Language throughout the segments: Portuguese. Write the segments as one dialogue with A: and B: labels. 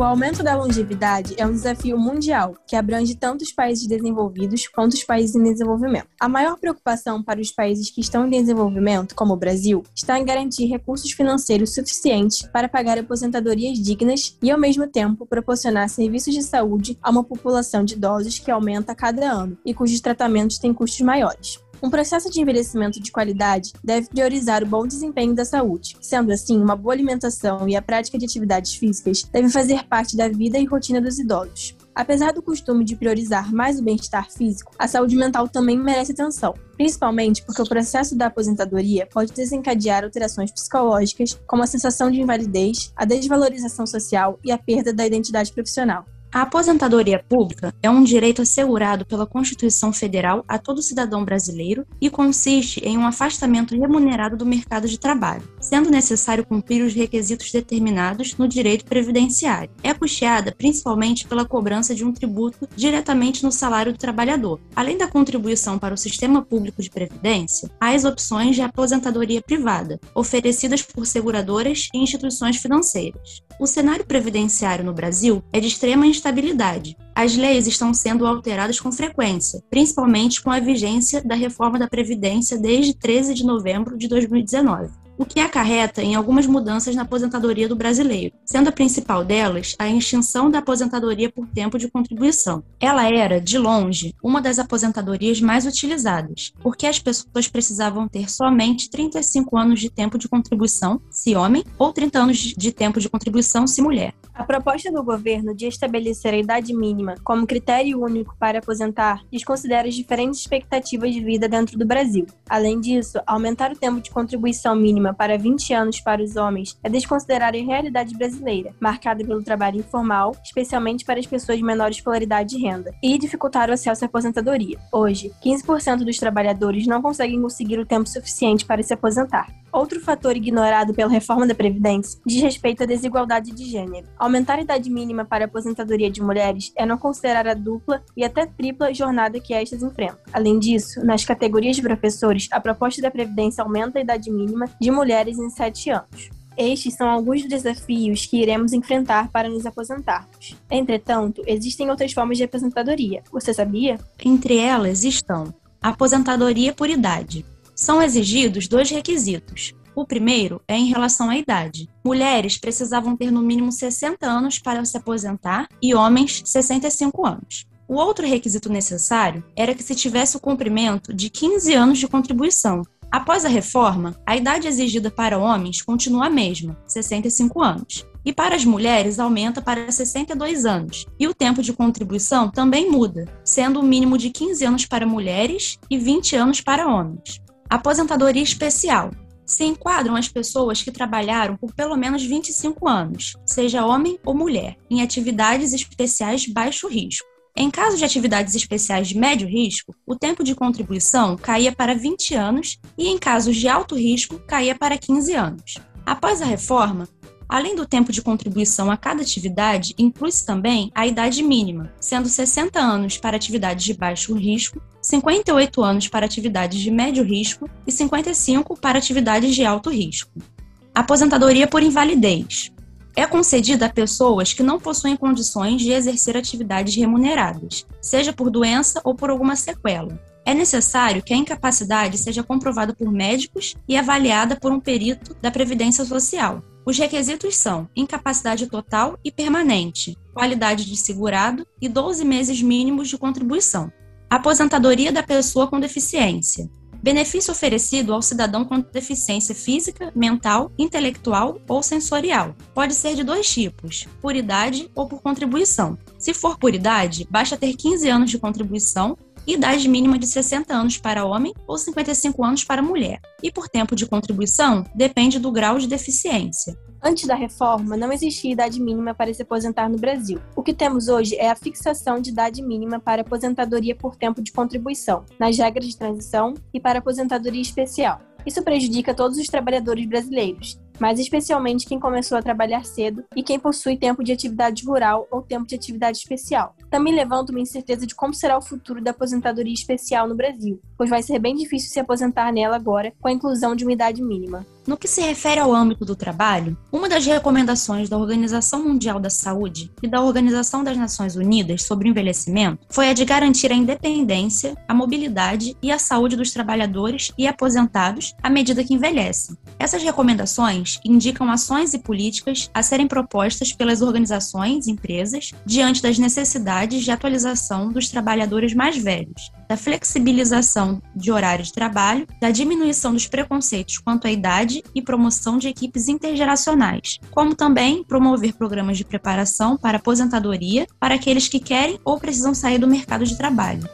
A: O aumento da longevidade é um desafio mundial que abrange tanto os países desenvolvidos quanto os países em desenvolvimento. A maior preocupação para os países que estão em desenvolvimento, como o Brasil, está em garantir recursos financeiros suficientes para pagar aposentadorias dignas e, ao mesmo tempo, proporcionar serviços de saúde a uma população de idosos que aumenta a cada ano e cujos tratamentos têm custos maiores. Um processo de envelhecimento de qualidade deve priorizar o bom desempenho da saúde. Sendo assim, uma boa alimentação e a prática de atividades físicas devem fazer parte da vida e rotina dos idosos. Apesar do costume de priorizar mais o bem-estar físico, a saúde mental também merece atenção, principalmente porque o processo da aposentadoria pode desencadear alterações psicológicas, como a sensação de invalidez, a desvalorização social e a perda da identidade profissional.
B: A aposentadoria pública é um direito assegurado pela Constituição Federal a todo cidadão brasileiro e consiste em um afastamento remunerado do mercado de trabalho, sendo necessário cumprir os requisitos determinados no direito previdenciário. É custeada principalmente pela cobrança de um tributo diretamente no salário do trabalhador. Além da contribuição para o sistema público de previdência, há as opções de aposentadoria privada, oferecidas por seguradoras e instituições financeiras. O cenário previdenciário no Brasil é de extrema instabilidade. As leis estão sendo alteradas com frequência, principalmente com a vigência da reforma da Previdência desde 13 de novembro de 2019 o que acarreta em algumas mudanças na aposentadoria do brasileiro, sendo a principal delas a extinção da aposentadoria por tempo de contribuição. Ela era, de longe, uma das aposentadorias mais utilizadas, porque as pessoas precisavam ter somente 35 anos de tempo de contribuição, se homem, ou 30 anos de tempo de contribuição, se mulher.
A: A proposta do governo de estabelecer a idade mínima como critério único para aposentar desconsidera as diferentes expectativas de vida dentro do Brasil. Além disso, aumentar o tempo de contribuição mínima para 20 anos para os homens é desconsiderar a realidade brasileira, marcada pelo trabalho informal, especialmente para as pessoas de menor escolaridade e renda, e dificultar o acesso à aposentadoria. Hoje, 15% dos trabalhadores não conseguem conseguir o tempo suficiente para se aposentar. Outro fator ignorado pela reforma da Previdência diz respeito à desigualdade de gênero. Aumentar a idade mínima para a aposentadoria de mulheres é não considerar a dupla e até tripla jornada que estas enfrentam. Além disso, nas categorias de professores, a proposta da Previdência aumenta a idade mínima de mulheres em 7 anos. Estes são alguns dos desafios que iremos enfrentar para nos aposentarmos. Entretanto, existem outras formas de aposentadoria. Você sabia?
B: Entre elas estão aposentadoria por idade, são exigidos dois requisitos. O primeiro é em relação à idade. Mulheres precisavam ter no mínimo 60 anos para se aposentar e homens 65 anos. O outro requisito necessário era que se tivesse o cumprimento de 15 anos de contribuição. Após a reforma, a idade exigida para homens continua a mesma, 65 anos. E para as mulheres aumenta para 62 anos. E o tempo de contribuição também muda, sendo o um mínimo de 15 anos para mulheres e 20 anos para homens. Aposentadoria especial. Se enquadram as pessoas que trabalharam por pelo menos 25 anos, seja homem ou mulher, em atividades especiais baixo risco. Em caso de atividades especiais de médio risco, o tempo de contribuição caía para 20 anos e, em casos de alto risco, caía para 15 anos. Após a reforma, Além do tempo de contribuição a cada atividade, inclui-se também a idade mínima, sendo 60 anos para atividades de baixo risco, 58 anos para atividades de médio risco e 55 para atividades de alto risco. Aposentadoria por invalidez. É concedida a pessoas que não possuem condições de exercer atividades remuneradas, seja por doença ou por alguma sequela. É necessário que a incapacidade seja comprovada por médicos e avaliada por um perito da Previdência Social, os requisitos são incapacidade total e permanente, qualidade de segurado e 12 meses mínimos de contribuição. Aposentadoria da pessoa com deficiência. Benefício oferecido ao cidadão com deficiência física, mental, intelectual ou sensorial. Pode ser de dois tipos, por idade ou por contribuição. Se for por idade, basta ter 15 anos de contribuição idade mínima de 60 anos para homem ou 55 anos para mulher. E por tempo de contribuição, depende do grau de deficiência.
A: Antes da reforma, não existia idade mínima para se aposentar no Brasil. O que temos hoje é a fixação de idade mínima para aposentadoria por tempo de contribuição, nas regras de transição e para aposentadoria especial. Isso prejudica todos os trabalhadores brasileiros, mas especialmente quem começou a trabalhar cedo e quem possui tempo de atividade rural ou tempo de atividade especial. Também levanta uma incerteza de como será o futuro da aposentadoria especial no Brasil, pois vai ser bem difícil se aposentar nela agora com a inclusão de uma idade mínima.
B: No que se refere ao âmbito do trabalho, uma das recomendações da Organização Mundial da Saúde e da Organização das Nações Unidas sobre o envelhecimento foi a de garantir a independência, a mobilidade e a saúde dos trabalhadores e aposentados à medida que envelhecem. Essas recomendações indicam ações e políticas a serem propostas pelas organizações e empresas diante das necessidades de atualização dos trabalhadores mais velhos, da flexibilização de horário de trabalho, da diminuição dos preconceitos quanto à idade e promoção de equipes intergeracionais, como também promover programas de preparação para aposentadoria para aqueles que querem ou precisam sair do mercado de trabalho.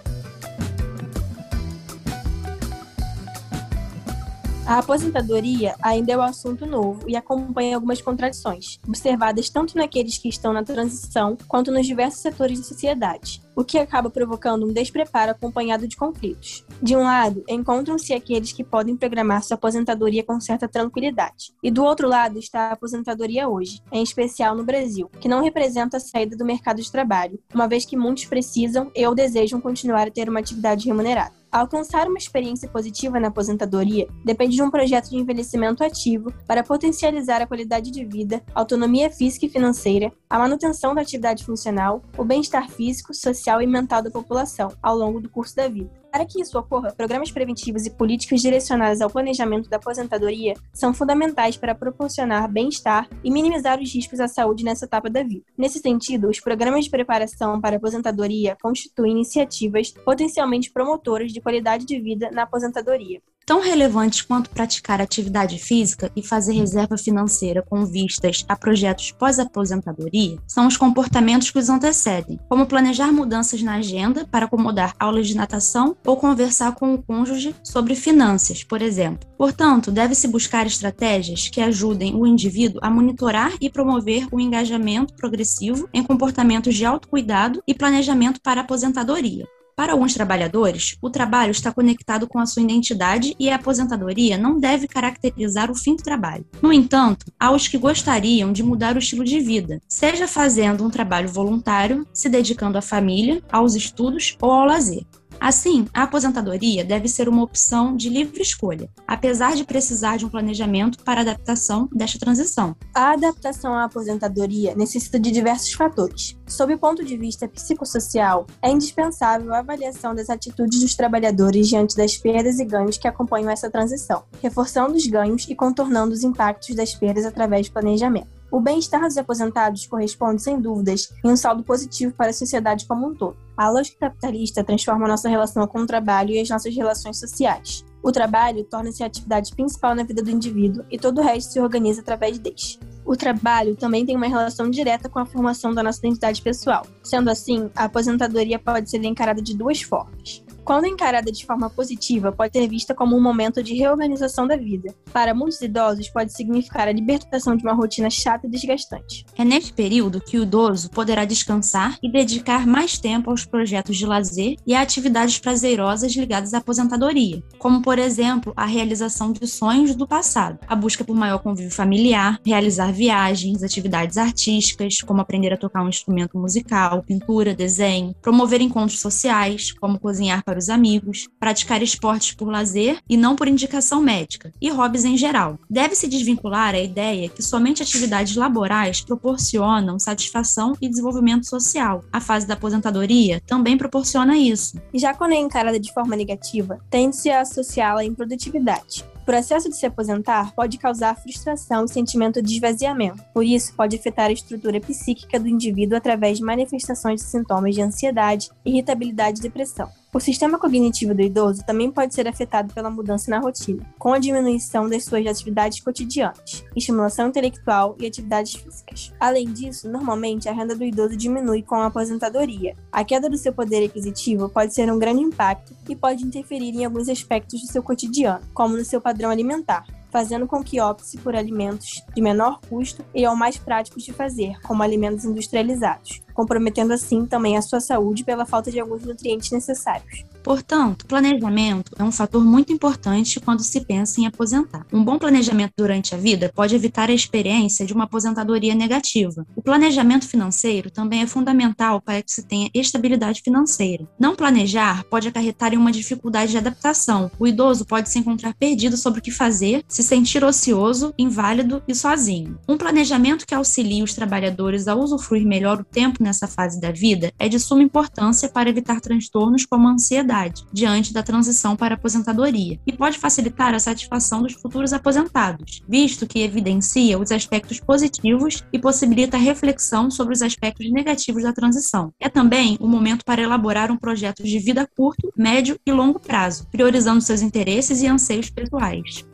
A: A aposentadoria ainda é um assunto novo e acompanha algumas contradições, observadas tanto naqueles que estão na transição quanto nos diversos setores da sociedade, o que acaba provocando um despreparo acompanhado de conflitos. De um lado, encontram-se aqueles que podem programar sua aposentadoria com certa tranquilidade, e do outro lado está a aposentadoria hoje, em especial no Brasil, que não representa a saída do mercado de trabalho, uma vez que muitos precisam e ou desejam continuar a ter uma atividade remunerada. Alcançar uma experiência positiva na aposentadoria depende de um projeto de envelhecimento ativo para potencializar a qualidade de vida, autonomia física e financeira, a manutenção da atividade funcional, o bem-estar físico, social e mental da população ao longo do curso da vida. Para que isso ocorra, programas preventivos e políticas direcionadas ao planejamento da aposentadoria são fundamentais para proporcionar bem-estar e minimizar os riscos à saúde nessa etapa da vida. Nesse sentido, os programas de preparação para a aposentadoria constituem iniciativas potencialmente promotoras de qualidade de vida na aposentadoria.
B: Tão relevantes quanto praticar atividade física e fazer reserva financeira com vistas a projetos pós-aposentadoria são os comportamentos que os antecedem, como planejar mudanças na agenda para acomodar aulas de natação ou conversar com o cônjuge sobre finanças, por exemplo. Portanto, deve-se buscar estratégias que ajudem o indivíduo a monitorar e promover o engajamento progressivo em comportamentos de autocuidado e planejamento para aposentadoria. Para alguns trabalhadores, o trabalho está conectado com a sua identidade e a aposentadoria não deve caracterizar o fim do trabalho. No entanto, há os que gostariam de mudar o estilo de vida, seja fazendo um trabalho voluntário, se dedicando à família, aos estudos ou ao lazer. Assim, a aposentadoria deve ser uma opção de livre escolha, apesar de precisar de um planejamento para adaptação desta transição.
A: A adaptação à aposentadoria necessita de diversos fatores. Sob o ponto de vista psicossocial, é indispensável a avaliação das atitudes dos trabalhadores diante das perdas e ganhos que acompanham essa transição, reforçando os ganhos e contornando os impactos das perdas através do planejamento. O bem-estar dos aposentados corresponde, sem dúvidas, em um saldo positivo para a sociedade como um todo. A lógica capitalista transforma nossa relação com o trabalho e as nossas relações sociais. O trabalho torna-se a atividade principal na vida do indivíduo e todo o resto se organiza através deste. O trabalho também tem uma relação direta com a formação da nossa identidade pessoal. Sendo assim, a aposentadoria pode ser encarada de duas formas. Quando encarada de forma positiva, pode ser vista como um momento de reorganização da vida. Para muitos idosos, pode significar a libertação de uma rotina chata e desgastante.
B: É neste período que o idoso poderá descansar e dedicar mais tempo aos projetos de lazer e a atividades prazerosas ligadas à aposentadoria, como, por exemplo, a realização de sonhos do passado, a busca por maior convívio familiar, realizar viagens, atividades artísticas, como aprender a tocar um instrumento musical, pintura, desenho, promover encontros sociais, como cozinhar para os amigos, praticar esportes por lazer e não por indicação médica, e hobbies em geral. Deve-se desvincular a ideia que somente atividades laborais proporcionam satisfação e desenvolvimento social. A fase da aposentadoria também proporciona isso.
A: Já quando é encarada de forma negativa, tende-se a associá-la à improdutividade. O processo de se aposentar pode causar frustração e sentimento de esvaziamento. Por isso, pode afetar a estrutura psíquica do indivíduo através de manifestações de sintomas de ansiedade, irritabilidade e depressão. O sistema cognitivo do idoso também pode ser afetado pela mudança na rotina, com a diminuição das suas atividades cotidianas, estimulação intelectual e atividades físicas. Além disso, normalmente a renda do idoso diminui com a aposentadoria. A queda do seu poder aquisitivo pode ser um grande impacto e pode interferir em alguns aspectos do seu cotidiano, como no seu padrão alimentar, fazendo com que opte por alimentos de menor custo e ao mais práticos de fazer, como alimentos industrializados. Comprometendo assim também a sua saúde pela falta de alguns nutrientes necessários.
B: Portanto, planejamento é um fator muito importante quando se pensa em aposentar. Um bom planejamento durante a vida pode evitar a experiência de uma aposentadoria negativa. O planejamento financeiro também é fundamental para que se tenha estabilidade financeira. Não planejar pode acarretar em uma dificuldade de adaptação. O idoso pode se encontrar perdido sobre o que fazer, se sentir ocioso, inválido e sozinho. Um planejamento que auxilie os trabalhadores a usufruir melhor o tempo nessa fase da vida é de suma importância para evitar transtornos como a ansiedade diante da transição para a aposentadoria e pode facilitar a satisfação dos futuros aposentados, visto que evidencia os aspectos positivos e possibilita a reflexão sobre os aspectos negativos da transição. É também o momento para elaborar um projeto de vida curto, médio e longo prazo, priorizando seus interesses e anseios pessoais.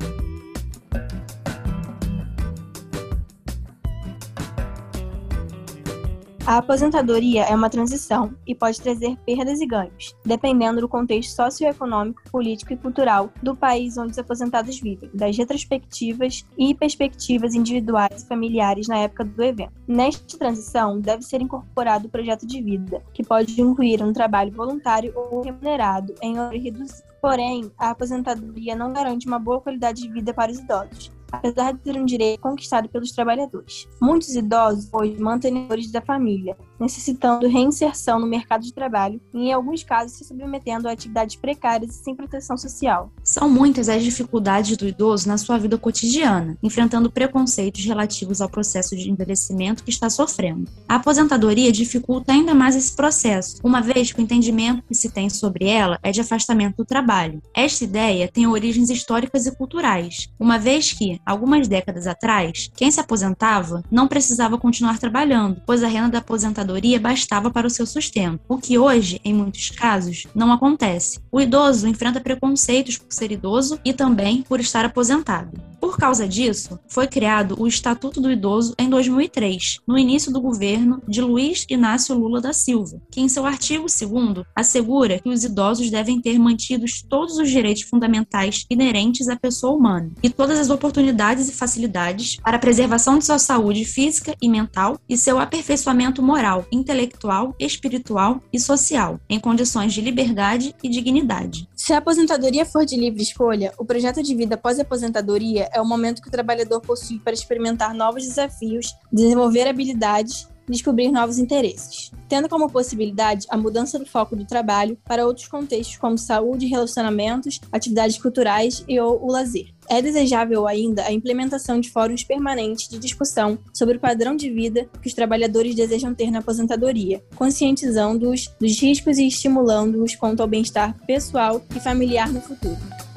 A: A aposentadoria é uma transição e pode trazer perdas e ganhos, dependendo do contexto socioeconômico, político e cultural do país onde os aposentados vivem, das retrospectivas e perspectivas individuais e familiares na época do evento. Nesta transição, deve ser incorporado o projeto de vida, que pode incluir um trabalho voluntário ou remunerado em hora reduzida. Porém, a aposentadoria não garante uma boa qualidade de vida para os idosos apesar de ser um direito conquistado pelos trabalhadores. Muitos idosos hoje mantenedores da família, necessitando reinserção no mercado de trabalho e, em alguns casos, se submetendo a atividades precárias e sem proteção social.
B: São muitas as dificuldades do idoso na sua vida cotidiana, enfrentando preconceitos relativos ao processo de envelhecimento que está sofrendo. A aposentadoria dificulta ainda mais esse processo, uma vez que o entendimento que se tem sobre ela é de afastamento do trabalho. Esta ideia tem origens históricas e culturais, uma vez que, algumas décadas atrás, quem se aposentava não precisava continuar trabalhando, pois a renda da aposentadoria bastava para o seu sustento, o que hoje, em muitos casos, não acontece. O idoso enfrenta preconceitos por ser idoso e também por estar aposentado. Por causa disso, foi criado o Estatuto do Idoso em 2003, no início do governo de Luiz Inácio Lula da Silva, que em seu artigo 2 assegura que os idosos devem ter mantidos todos os direitos fundamentais inerentes à pessoa humana e todas as oportunidades e facilidades para a preservação de sua saúde física e mental e seu aperfeiçoamento moral, intelectual, espiritual e social, em condições de liberdade e dignidade.
A: Se a aposentadoria for de livre escolha, o projeto de vida pós-aposentadoria é o momento que o trabalhador possui para experimentar novos desafios, desenvolver habilidades descobrir novos interesses, tendo como possibilidade a mudança do foco do trabalho para outros contextos como saúde, relacionamentos, atividades culturais e ou o lazer. É desejável ainda a implementação de fóruns permanentes de discussão sobre o padrão de vida que os trabalhadores desejam ter na aposentadoria, conscientizando-os dos riscos e estimulando-os quanto ao bem-estar pessoal e familiar no futuro.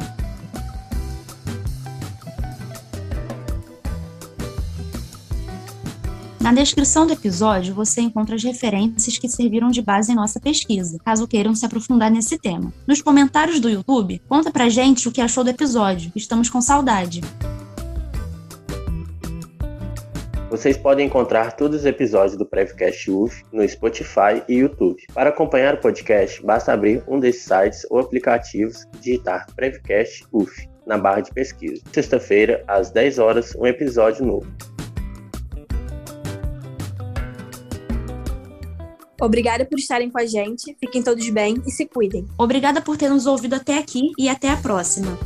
B: Na descrição do episódio, você encontra as referências que serviram de base em nossa pesquisa, caso queiram se aprofundar nesse tema. Nos comentários do YouTube, conta pra gente o que achou do episódio. Estamos com saudade.
C: Vocês podem encontrar todos os episódios do Prevcast UF no Spotify e YouTube. Para acompanhar o podcast, basta abrir um desses sites ou aplicativos e digitar Prevcast UF na barra de pesquisa. Sexta-feira, às 10 horas, um episódio novo.
A: Obrigada por estarem com a gente. Fiquem todos bem e se cuidem.
B: Obrigada por ter nos ouvido até aqui e até a próxima.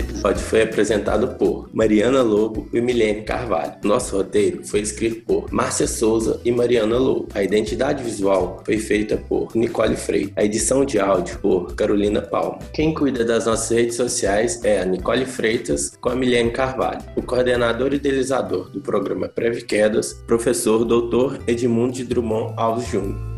C: Episódio foi apresentado por Mariana Lobo e Milene Carvalho. Nosso roteiro foi escrito por Márcia Souza e Mariana Lobo. A identidade visual foi feita por Nicole Freire. A edição de áudio por Carolina Palma. Quem cuida das nossas redes sociais é a Nicole Freitas com a Milene Carvalho. O coordenador e idealizador do programa Preve Quedas, professor Dr. Edmundo de Drummond Alves Júnior.